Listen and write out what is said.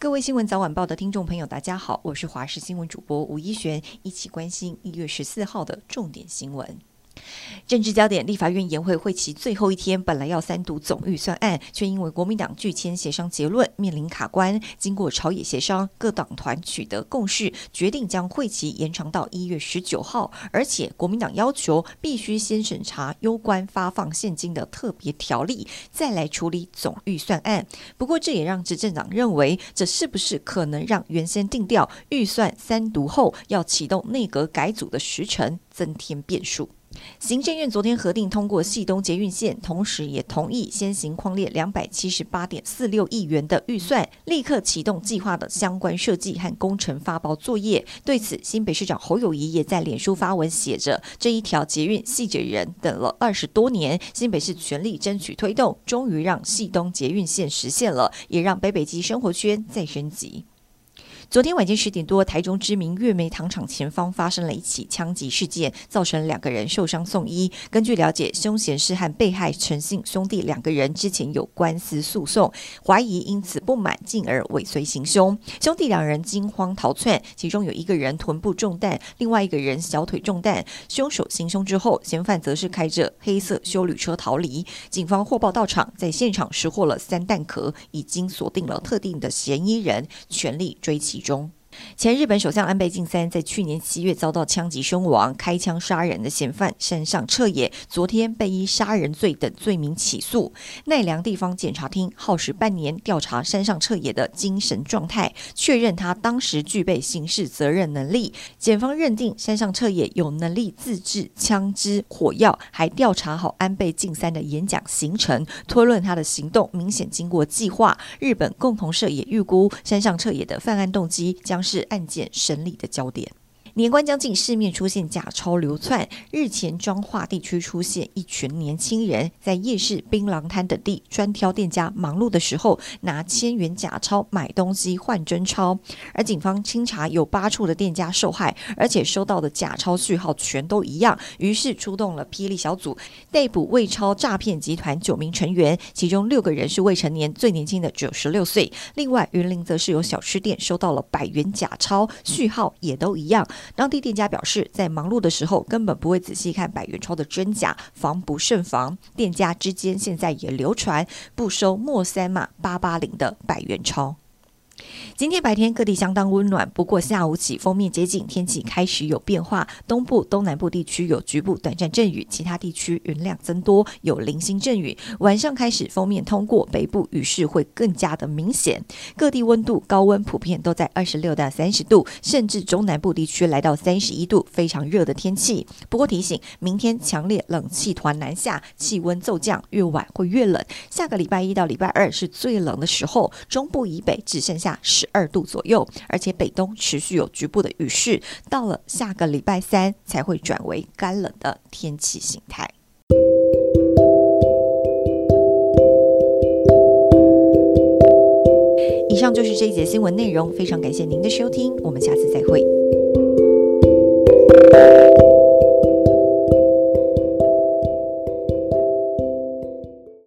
各位新闻早晚报的听众朋友，大家好，我是华视新闻主播吴一璇，一起关心一月十四号的重点新闻。政治焦点：立法院延会会期最后一天，本来要三读总预算案，却因为国民党拒签协商结论，面临卡关。经过朝野协商，各党团取得共识，决定将会期延长到一月十九号。而且国民党要求必须先审查攸关发放现金的特别条例，再来处理总预算案。不过，这也让执政党认为，这是不是可能让原先定调预算三读后要启动内阁改组的时程增添变数？行政院昨天核定通过系东捷运线，同时也同意先行匡列两百七十八点四六亿元的预算，立刻启动计划的相关设计和工程发包作业。对此，新北市长侯友谊也在脸书发文写着：“这一条捷运系捷人等了二十多年，新北市全力争取推动，终于让系东捷运线实现了，也让北北基生活圈再升级。”昨天晚间十点多，台中知名月梅糖厂前方发生了一起枪击事件，造成两个人受伤送医。根据了解，凶嫌是和被害陈姓兄弟两个人之前有官司诉讼，怀疑因此不满，进而尾随行凶。兄弟两人惊慌逃窜，其中有一个人臀部中弹，另外一个人小腿中弹。凶手行凶之后，嫌犯则是开着黑色休旅车逃离。警方获报到场，在现场拾获了三弹壳，已经锁定了特定的嫌疑人，全力追缉中。前日本首相安倍晋三在去年七月遭到枪击身亡，开枪杀人的嫌犯山上彻也，昨天被依杀人罪等罪名起诉。奈良地方检察厅耗时半年调查山上彻也的精神状态，确认他当时具备刑事责任能力。检方认定山上彻也有能力自制枪支、火药，还调查好安倍晋三的演讲行程，推论他的行动明显经过计划。日本共同社也预估山上彻也的犯案动机将。是案件审理的焦点。年关将近，市面出现假钞流窜。日前，彰化地区出现一群年轻人在夜市、槟榔摊等地专挑店家忙碌的时候，拿千元假钞买东西换真钞。而警方清查有八处的店家受害，而且收到的假钞序号全都一样，于是出动了霹雳小组，逮捕伪钞诈骗集团九名成员，其中六个人是未成年，最年轻的只有十六岁。另外，云林则是有小吃店收到了百元假钞，序号也都一样。当地店家表示，在忙碌的时候根本不会仔细看百元钞的真假，防不胜防。店家之间现在也流传不收莫三码八八零的百元钞。今天白天各地相当温暖，不过下午起锋面接近，天气开始有变化。东部、东南部地区有局部短暂阵雨，其他地区云量增多，有零星阵雨。晚上开始锋面通过，北部雨势会更加的明显。各地温度高温普遍都在二十六到三十度，甚至中南部地区来到三十一度，非常热的天气。不过提醒，明天强烈冷气团南下，气温骤降，越晚会越冷。下个礼拜一到礼拜二是最冷的时候，中部以北只剩下十二度左右，而且北东持续有局部的雨势，到了下个礼拜三才会转为干冷的天气形态。以上就是这一节新闻内容，非常感谢您的收听，我们下次再会。